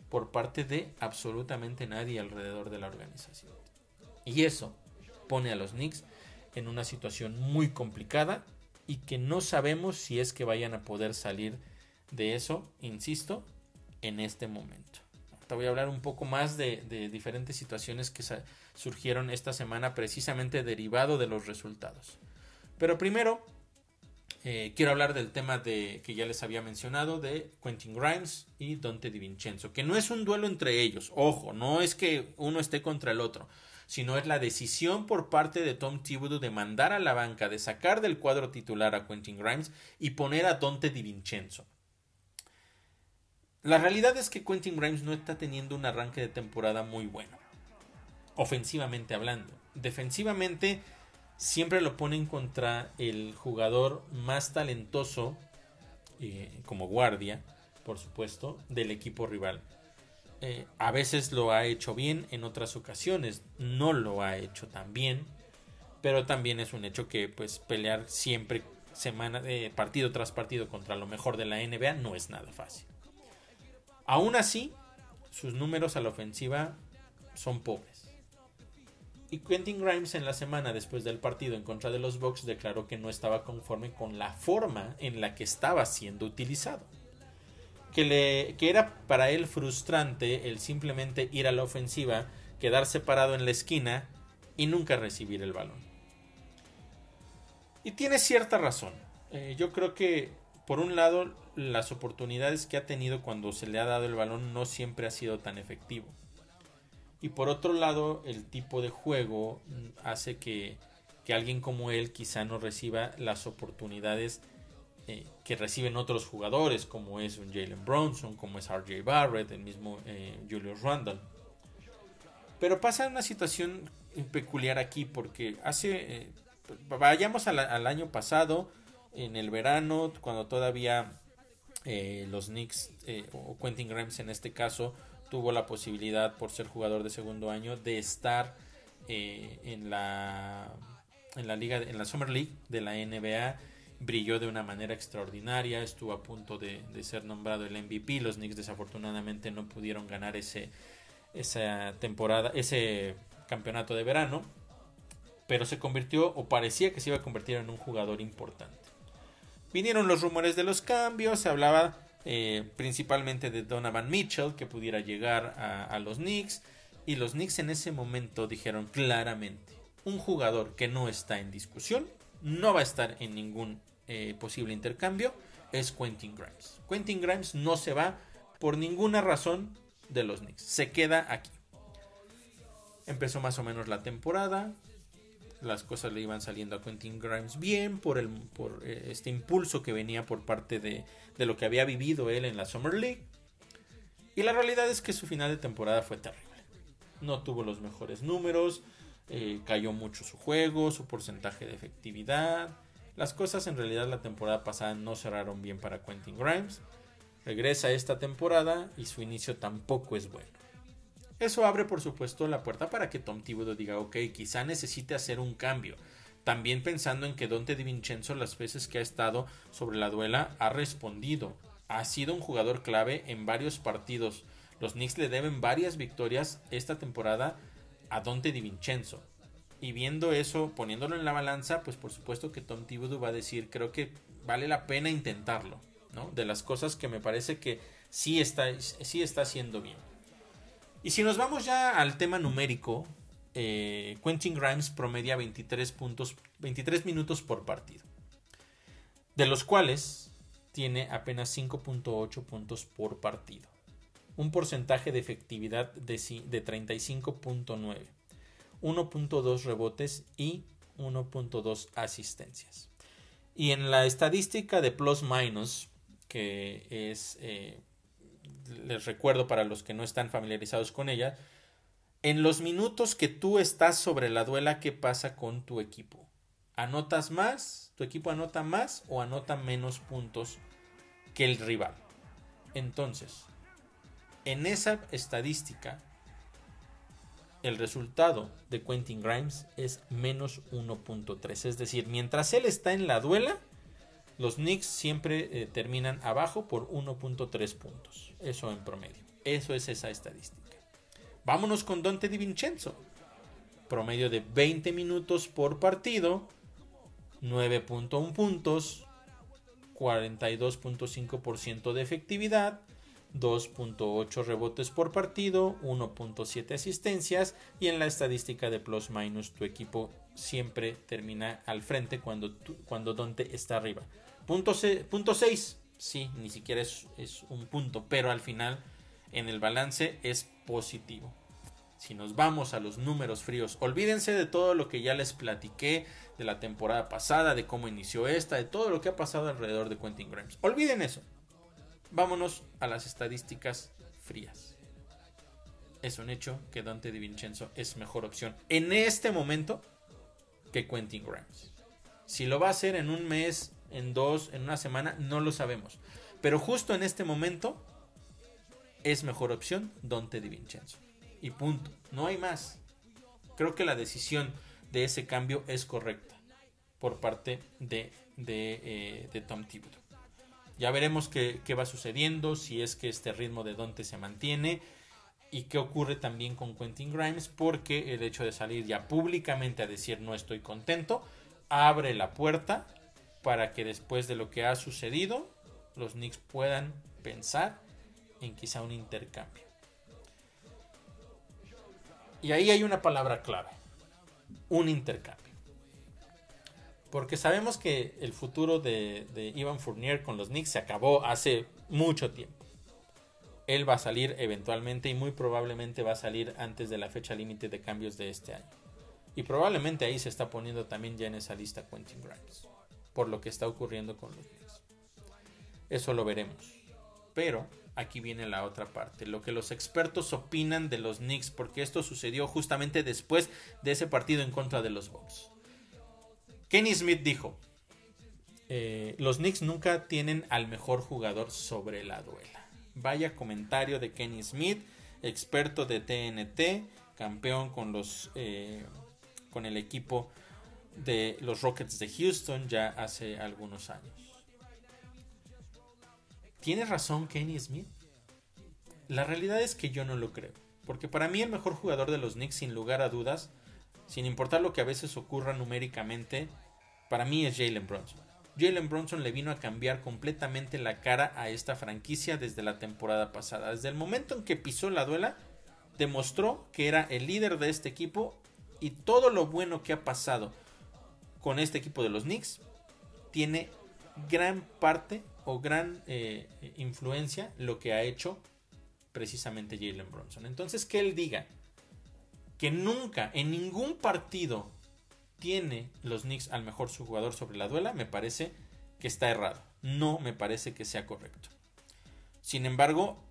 por parte de absolutamente nadie alrededor de la organización. Y eso pone a los Knicks en una situación muy complicada y que no sabemos si es que vayan a poder salir de eso, insisto, en este momento. Te voy a hablar un poco más de, diferentes situaciones que surgieron esta semana precisamente derivado de los resultados. Pero primero, Eh, quiero hablar del tema de que ya les había mencionado de Quentin Grimes y Dante DiVincenzo, que no es un duelo entre ellos, ojo, no es que uno esté contra el otro, sino es la decisión por parte de Tom Thibodeau de mandar a la banca, de sacar del cuadro titular a Quentin Grimes y poner a Dante DiVincenzo. La realidad es que Quentin Grimes no está teniendo un arranque de temporada muy bueno, ofensivamente hablando. Defensivamente siempre lo ponen contra el jugador más talentoso, eh, como guardia, por supuesto, del equipo rival. Eh, a veces lo ha hecho bien, en otras ocasiones no lo ha hecho tan bien, pero también es un hecho que pues pelear siempre semana de partido tras partido contra lo mejor de la NBA no es nada fácil. Aún así, sus números a la ofensiva son pobres. Y Quentin Grimes en la semana después del partido en contra de los Bucks declaró que no estaba conforme con la forma en la que estaba siendo utilizado. Que, era para él frustrante el simplemente ir a la ofensiva, quedarse parado en la esquina y nunca recibir el balón. Y tiene cierta razón. Eh, yo creo que, por un lado, las oportunidades que ha tenido cuando se le ha dado el balón no siempre ha sido tan efectivo. Y por otro lado, el tipo de juego hace que, alguien como él quizá no reciba las oportunidades eh, que reciben otros jugadores, como es un Jalen Bronson, como es RJ Barrett, el mismo eh, Julius Randle. Pero pasa una situación peculiar aquí porque hace... Eh, vayamos al año pasado, en el verano, cuando todavía los Knicks, o Quentin Grimes en este caso, tuvo la posibilidad, por ser jugador de segundo año, de estar eh, en la en la liga en la Summer League de la NBA brilló de una manera extraordinaria estuvo a punto de, ser nombrado el MVP los Knicks desafortunadamente no pudieron ganar ese esa temporada ese campeonato de verano pero se convirtió o parecía que se iba a convertir en un jugador importante vinieron los rumores de los cambios se hablaba eh, principalmente de Donovan Mitchell, que pudiera llegar a, los Knicks. Y los Knicks en ese momento dijeron claramente, un jugador que no está en discusión, no va a estar en ningún eh, posible intercambio, es Quentin Grimes. Quentin Grimes no se va por ninguna razón de los Knicks, se queda aquí. Empezó más o menos la temporada, las cosas le iban saliendo a Quentin Grimes bien por, el, por eh, este impulso que venía por parte de, de, lo que había vivido él en la Summer League. Y la realidad es que su final de temporada fue terrible. No tuvo los mejores números, eh, cayó mucho su juego, su porcentaje de efectividad. Las cosas en realidad la temporada pasada no cerraron bien para Quentin Grimes. Regresa esta temporada y su inicio tampoco es bueno. Eso abre por supuesto la puerta para que Tom Thibodeau diga, ok, quizá necesite hacer un cambio. También pensando en que Dante Di Vincenzo las veces que ha estado sobre la duela ha respondido. Ha sido un jugador clave en varios partidos. Los Knicks le deben varias victorias esta temporada a Dante Di Vincenzo. Y viendo eso, poniéndolo en la balanza, pues por supuesto que Tom Thibodeau va a decir, creo que vale la pena intentarlo, ¿no? De las cosas que me parece que sí está, sí está haciendo bien. Y si nos vamos ya al tema numérico, eh, Quentin Grimes promedia 23, puntos, 23 minutos por partido, de los cuales tiene apenas 5.8 puntos por partido, un porcentaje de efectividad de, de 35.9, 1.2 rebotes y 1.2 asistencias. Y en la estadística de plus minus, que es eh, les recuerdo para los que no están familiarizados con ella, en los minutos que tú estás sobre la duela, ¿qué pasa con tu equipo? ¿Anotas más? ¿Tu equipo anota más o anota menos puntos que el rival? Entonces, en esa estadística, el resultado de Quentin Grimes es menos 1.3. Es decir, mientras él está en la duela, los Knicks siempre eh, terminan abajo por 1.3 puntos. Eso en promedio. Eso es esa estadística. Vámonos con Dante Di Vincenzo. Promedio de 20 minutos por partido. 9.1 puntos. 42.5% de efectividad. 2.8 rebotes por partido, 1.7 asistencias y en la estadística de plus minus tu equipo siempre termina al frente cuando, cuando Dante está arriba. Punto, 6, sí, ni siquiera es, es un punto, pero al final en el balance es positivo. Si nos vamos a los números fríos, olvídense de todo lo que ya les platiqué de la temporada pasada, de cómo inició esta, de todo lo que ha pasado alrededor de Quentin Grimes. Olviden eso. Vámonos a las estadísticas frías. Es un hecho que Dante Di Vincenzo es mejor opción en este momento que Quentin Grimes. Si lo va a hacer en un mes, en dos, en una semana, no lo sabemos. Pero justo en este momento es mejor opción Dante Di Vincenzo. Y punto. No hay más. Creo que la decisión de ese cambio es correcta por parte de, de, eh, Tom Thibodeau. Ya veremos qué, va sucediendo, si es que este ritmo de Dante se mantiene y qué ocurre también con Quentin Grimes, porque el hecho de salir ya públicamente a decir no estoy contento, abre la puerta para que después de lo que ha sucedido, los Knicks puedan pensar en quizá un intercambio. Y ahí hay una palabra clave, un intercambio. Porque sabemos que el futuro de, Ivan Fournier con los Knicks se acabó hace mucho tiempo. Él va a salir eventualmente y muy probablemente va a salir antes de la fecha límite de cambios de este año. Y probablemente ahí se está poniendo también ya en esa lista Quentin Grimes. Por lo que está ocurriendo con los Knicks. Eso lo veremos. Pero aquí viene la otra parte, lo que los expertos opinan de los Knicks, porque esto sucedió justamente después de ese partido en contra de los Bucks. Kenny Smith dijo, eh, los Knicks nunca tienen al mejor jugador sobre la duela. Vaya comentario de Kenny Smith, experto de TNT, campeón con los eh, con el equipo de los Rockets de Houston ya hace algunos años. ¿Tiene razón Kenny Smith? La realidad es que yo no lo creo, porque para mí el mejor jugador de los Knicks sin lugar a dudas sin importar lo que a veces ocurra numéricamente, para mí es Jalen Bronson. Jalen Bronson le vino a cambiar completamente la cara a esta franquicia desde la temporada pasada. Desde el momento en que pisó la duela, demostró que era el líder de este equipo y todo lo bueno que ha pasado con este equipo de los Knicks tiene gran parte o gran eh, influencia lo que ha hecho precisamente Jalen Bronson. Entonces, que él diga que nunca en ningún partido tiene los Knicks al mejor su jugador sobre la duela, me parece que está errado. No me parece que sea correcto. Sin embargo,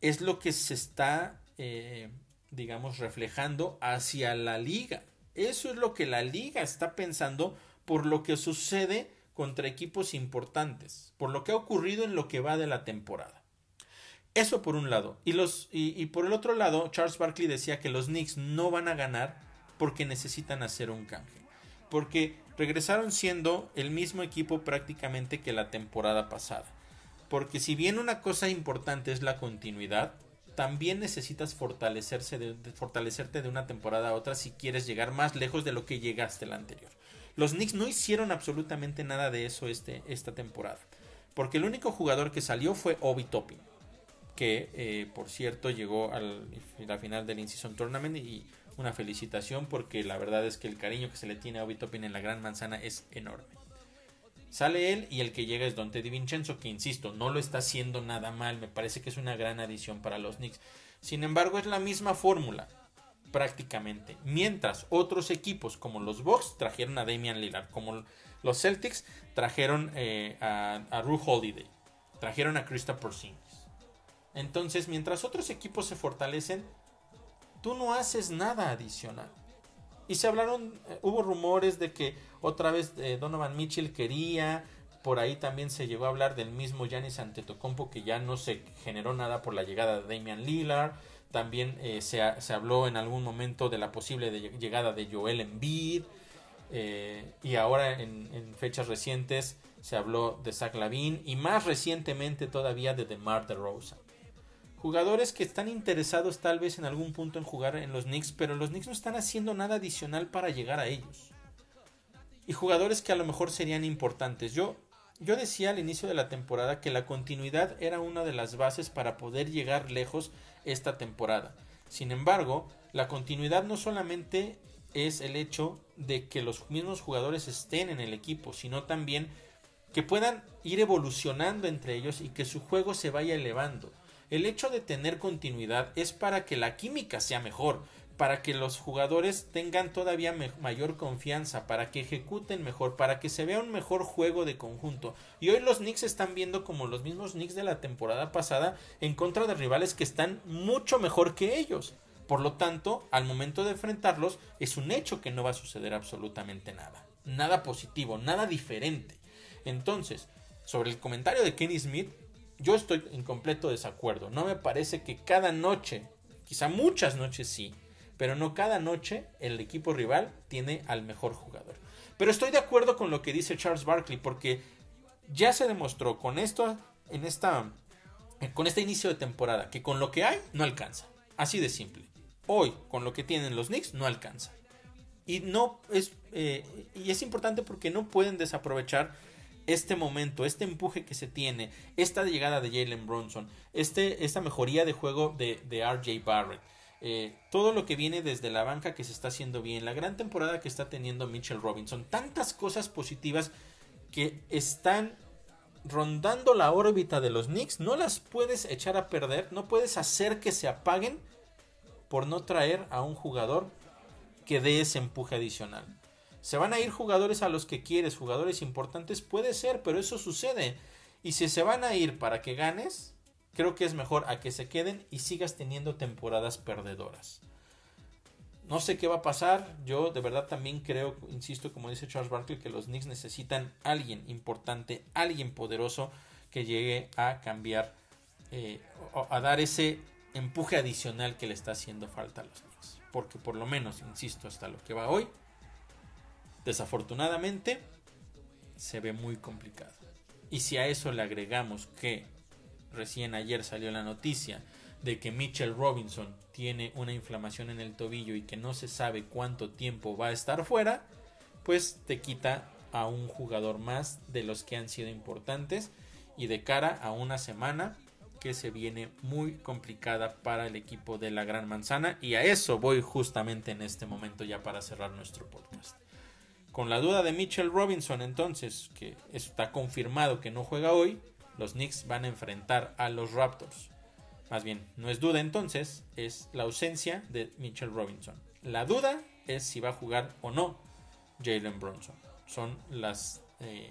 es lo que se está, eh, digamos, reflejando hacia la liga. Eso es lo que la liga está pensando por lo que sucede contra equipos importantes, por lo que ha ocurrido en lo que va de la temporada. Eso por un lado. Y, los, y, por el otro lado, Charles Barkley decía que los Knicks no van a ganar porque necesitan hacer un canje. Porque regresaron siendo el mismo equipo prácticamente que la temporada pasada. Porque si bien una cosa importante es la continuidad, también necesitas fortalecerse de, fortalecerte de una temporada a otra si quieres llegar más lejos de lo que llegaste la anterior. Los Knicks no hicieron absolutamente nada de eso este, esta temporada. Porque el único jugador que salió fue Obi Toppin que eh, por cierto llegó a la final del In-Season Tournament y una felicitación porque la verdad es que el cariño que se le tiene a Obi Toppin en la Gran Manzana es enorme. Sale él y el que llega es Dante Di Vincenzo, que insisto, no lo está haciendo nada mal, me parece que es una gran adición para los Knicks. Sin embargo, es la misma fórmula, prácticamente. Mientras otros equipos como los Bucks trajeron a Damian Lillard, como los Celtics trajeron eh, a, a Ru Holiday, trajeron a Krista Porzingis. Entonces, mientras otros equipos se fortalecen, tú no haces nada adicional. Y se hablaron, eh, hubo rumores de que otra vez eh, Donovan Mitchell quería, por ahí también se llegó a hablar del mismo Giannis Antetokounmpo que ya no se generó nada por la llegada de Damian Lillard. También eh, se, habló en algún momento de la posible llegada de Joel Embiid. y ahora en, en, fechas recientes se habló de Zach Lavin y más recientemente todavía de DeMar DeRozan jugadores que están interesados tal vez en algún punto en jugar en los Knicks, pero los Knicks no están haciendo nada adicional para llegar a ellos. Y jugadores que a lo mejor serían importantes. Yo yo decía al inicio de la temporada que la continuidad era una de las bases para poder llegar lejos esta temporada. Sin embargo, la continuidad no solamente es el hecho de que los mismos jugadores estén en el equipo, sino también que puedan ir evolucionando entre ellos y que su juego se vaya elevando. El hecho de tener continuidad es para que la química sea mejor, para que los jugadores tengan todavía mayor confianza, para que ejecuten mejor, para que se vea un mejor juego de conjunto. Y hoy los Knicks están viendo como los mismos Knicks de la temporada pasada en contra de rivales que están mucho mejor que ellos. Por lo tanto, al momento de enfrentarlos, es un hecho que no va a suceder absolutamente nada. Nada positivo, nada diferente. Entonces, sobre el comentario de Kenny Smith, yo estoy en completo desacuerdo. No me parece que cada noche, quizá muchas noches sí, pero no cada noche el equipo rival tiene al mejor jugador. Pero estoy de acuerdo con lo que dice Charles Barkley porque ya se demostró con esto en esta con este inicio de temporada que con lo que hay no alcanza. Así de simple. Hoy con lo que tienen los Knicks no alcanza. Y no es eh, y es importante porque no pueden desaprovechar este momento, este empuje que se tiene, esta llegada de Jalen Bronson, este, esta mejoría de juego de, RJ Barrett eh, todo lo que viene desde la banca que se está haciendo bien, la gran temporada que está teniendo Mitchell Robinson, tantas cosas positivas que están rondando la órbita de los Knicks, no las puedes echar a perder, no puedes hacer que se apaguen por no traer a un jugador que dé ese empuje adicional. Se van a ir jugadores a los que quieres, jugadores importantes, puede ser, pero eso sucede. Y si se van a ir para que ganes, creo que es mejor a que se queden y sigas teniendo temporadas perdedoras. No sé qué va a pasar. Yo de verdad también creo, insisto, como dice Charles Barkley, que los Knicks necesitan alguien importante, alguien poderoso que llegue a cambiar, eh, a dar ese empuje adicional que le está haciendo falta a los Knicks. Porque por lo menos, insisto, hasta lo que va hoy, desafortunadamente, se ve muy complicado. Y si a eso le agregamos que recién ayer salió la noticia de que Mitchell Robinson tiene una inflamación en el tobillo y que no se sabe cuánto tiempo va a estar fuera, pues te quita a un jugador más de los que han sido importantes y de cara a una semana que se viene muy complicada para el equipo de la Gran Manzana y a eso voy justamente en este momento ya para cerrar nuestro podcast. Con la duda de Mitchell Robinson entonces, que está confirmado que no juega hoy, los Knicks van a enfrentar a los Raptors. Más bien, no es duda entonces, es la ausencia de Mitchell Robinson. La duda es si va a jugar o no Jalen Bronson. Son las, eh,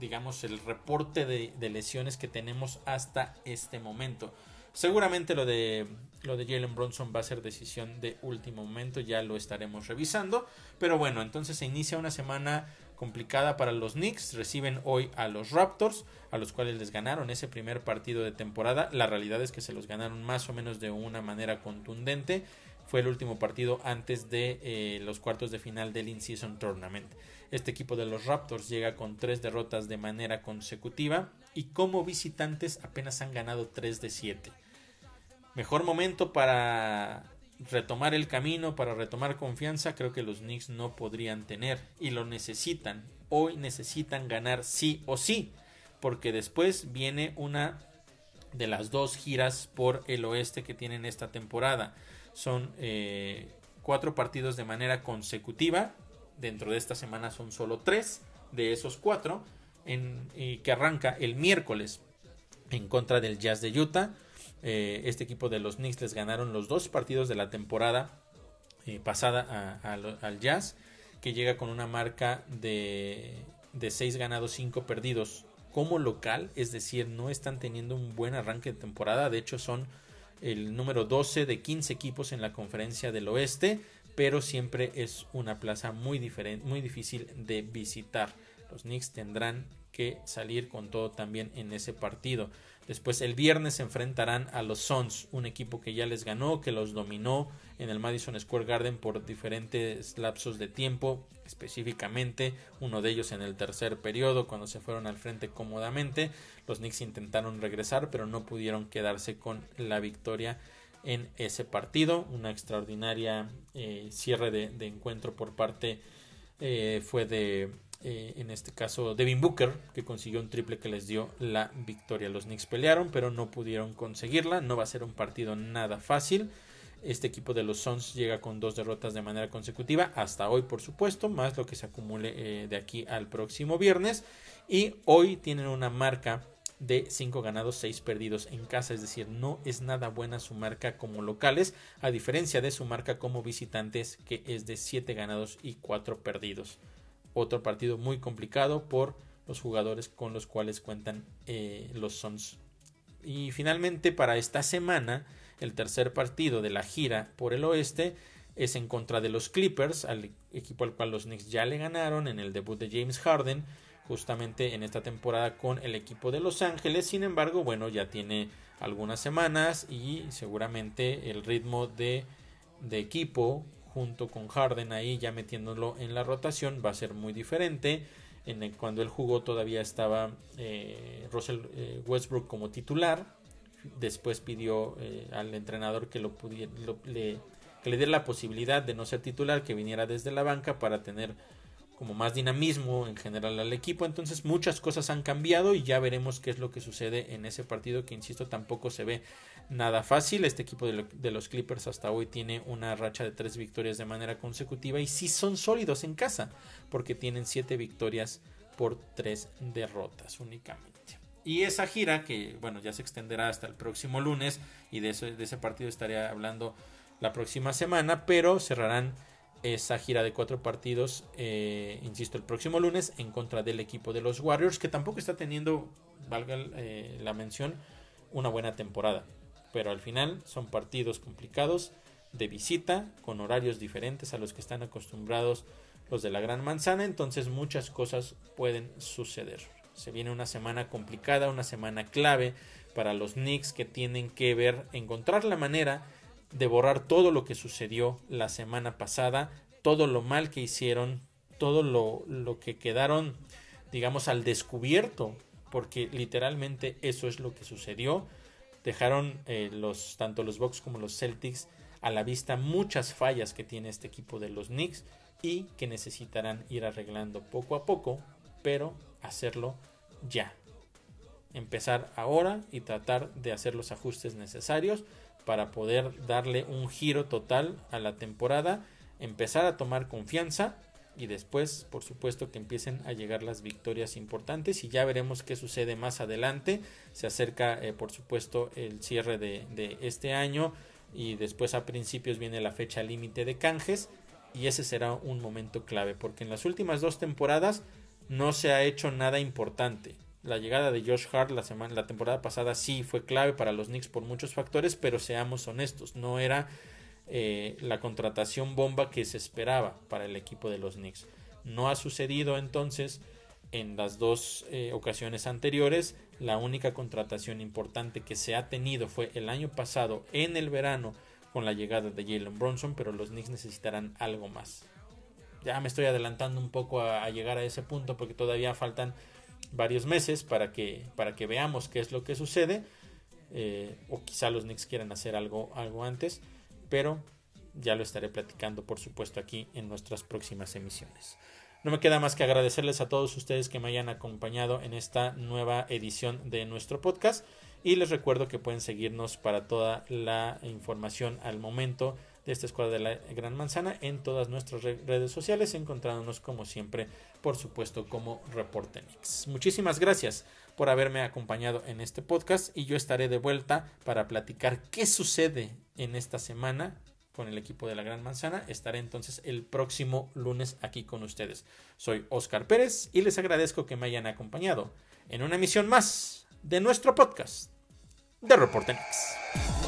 digamos, el reporte de, de, lesiones que tenemos hasta este momento. Seguramente lo de, lo de Jalen Bronson va a ser decisión de último momento, ya lo estaremos revisando. Pero bueno, entonces se inicia una semana complicada para los Knicks. Reciben hoy a los Raptors, a los cuales les ganaron ese primer partido de temporada. La realidad es que se los ganaron más o menos de una manera contundente. Fue el último partido antes de eh, los cuartos de final del In-Season Tournament. Este equipo de los Raptors llega con tres derrotas de manera consecutiva y como visitantes apenas han ganado 3 de 7. Mejor momento para retomar el camino, para retomar confianza, creo que los Knicks no podrían tener y lo necesitan. Hoy necesitan ganar sí o sí, porque después viene una de las dos giras por el oeste que tienen esta temporada. Son eh, cuatro partidos de manera consecutiva. Dentro de esta semana son solo tres de esos cuatro. En, que arranca el miércoles en contra del Jazz de Utah eh, este equipo de los Knicks les ganaron los dos partidos de la temporada eh, pasada al Jazz, que llega con una marca de, de 6 ganados, 5 perdidos como local, es decir, no están teniendo un buen arranque de temporada, de hecho son el número 12 de 15 equipos en la conferencia del oeste, pero siempre es una plaza muy, diferente, muy difícil de visitar. Los Knicks tendrán que salir con todo también en ese partido. Después el viernes se enfrentarán a los Suns, un equipo que ya les ganó, que los dominó en el Madison Square Garden por diferentes lapsos de tiempo, específicamente uno de ellos en el tercer periodo cuando se fueron al frente cómodamente. Los Knicks intentaron regresar pero no pudieron quedarse con la victoria en ese partido. Una extraordinaria eh, cierre de, encuentro por parte eh, fue de eh, en este caso Devin Booker, que consiguió un triple que les dio la victoria. Los Knicks pelearon, pero no pudieron conseguirla. No va a ser un partido nada fácil. Este equipo de los Suns llega con dos derrotas de manera consecutiva, hasta hoy por supuesto, más lo que se acumule eh, de aquí al próximo viernes. Y hoy tienen una marca de 5 ganados, 6 perdidos en casa, es decir, no es nada buena su marca como locales, a diferencia de su marca como visitantes, que es de 7 ganados y 4 perdidos otro partido muy complicado por los jugadores con los cuales cuentan eh, los Suns. Y finalmente para esta semana, el tercer partido de la gira por el oeste es en contra de los Clippers, al equipo al cual los Knicks ya le ganaron en el debut de James Harden, justamente en esta temporada con el equipo de Los Ángeles. Sin embargo, bueno, ya tiene algunas semanas y seguramente el ritmo de, de equipo junto con Harden ahí ya metiéndolo en la rotación va a ser muy diferente. En el, cuando él jugó todavía estaba eh, Russell eh, Westbrook como titular. Después pidió eh, al entrenador que, lo pudiera, le, que le diera la posibilidad de no ser titular, que viniera desde la banca para tener como más dinamismo en general al equipo. Entonces muchas cosas han cambiado y ya veremos qué es lo que sucede en ese partido que, insisto, tampoco se ve nada fácil. Este equipo de, los Clippers hasta hoy tiene una racha de tres victorias de manera consecutiva y sí son sólidos en casa porque tienen siete victorias por tres derrotas únicamente. Y esa gira que, bueno, ya se extenderá hasta el próximo lunes y de, eso, de ese partido estaría hablando la próxima semana, pero cerrarán esa gira de cuatro partidos, eh, insisto, el próximo lunes en contra del equipo de los Warriors, que tampoco está teniendo, valga eh, la mención, una buena temporada. Pero al final son partidos complicados de visita, con horarios diferentes a los que están acostumbrados los de la Gran Manzana, entonces muchas cosas pueden suceder. Se viene una semana complicada, una semana clave para los Knicks que tienen que ver, encontrar la manera de borrar todo lo que sucedió la semana pasada, todo lo mal que hicieron, todo lo, lo que quedaron, digamos, al descubierto, porque literalmente eso es lo que sucedió. Dejaron eh, los, tanto los Bucks como los Celtics a la vista muchas fallas que tiene este equipo de los Knicks y que necesitarán ir arreglando poco a poco, pero hacerlo ya. Empezar ahora y tratar de hacer los ajustes necesarios para poder darle un giro total a la temporada, empezar a tomar confianza y después, por supuesto, que empiecen a llegar las victorias importantes y ya veremos qué sucede más adelante. Se acerca, eh, por supuesto, el cierre de, de, este año y después a principios viene la fecha límite de canjes y ese será un momento clave porque en las últimas dos temporadas no se ha hecho nada importante. La llegada de Josh Hart la, semana, la temporada pasada sí fue clave para los Knicks por muchos factores, pero seamos honestos, no era eh, la contratación bomba que se esperaba para el equipo de los Knicks. No ha sucedido entonces en las dos eh, ocasiones anteriores. La única contratación importante que se ha tenido fue el año pasado en el verano con la llegada de Jalen Bronson, pero los Knicks necesitarán algo más. Ya me estoy adelantando un poco a llegar a ese punto porque todavía faltan varios meses para que, para que veamos qué es lo que sucede. Eh, o quizá los Knicks quieran hacer algo, algo antes, pero ya lo estaré platicando por supuesto aquí en nuestras próximas emisiones. No me queda más que agradecerles a todos ustedes que me hayan acompañado en esta nueva edición de nuestro podcast y les recuerdo que pueden seguirnos para toda la información al momento de esta escuadra de la Gran Manzana en todas nuestras redes sociales, encontrándonos como siempre, por supuesto, como Reportenix. Muchísimas gracias por haberme acompañado en este podcast y yo estaré de vuelta para platicar qué sucede en esta semana con el equipo de la Gran Manzana. Estaré entonces el próximo lunes aquí con ustedes. Soy Oscar Pérez y les agradezco que me hayan acompañado en una emisión más de nuestro podcast de Reportenix.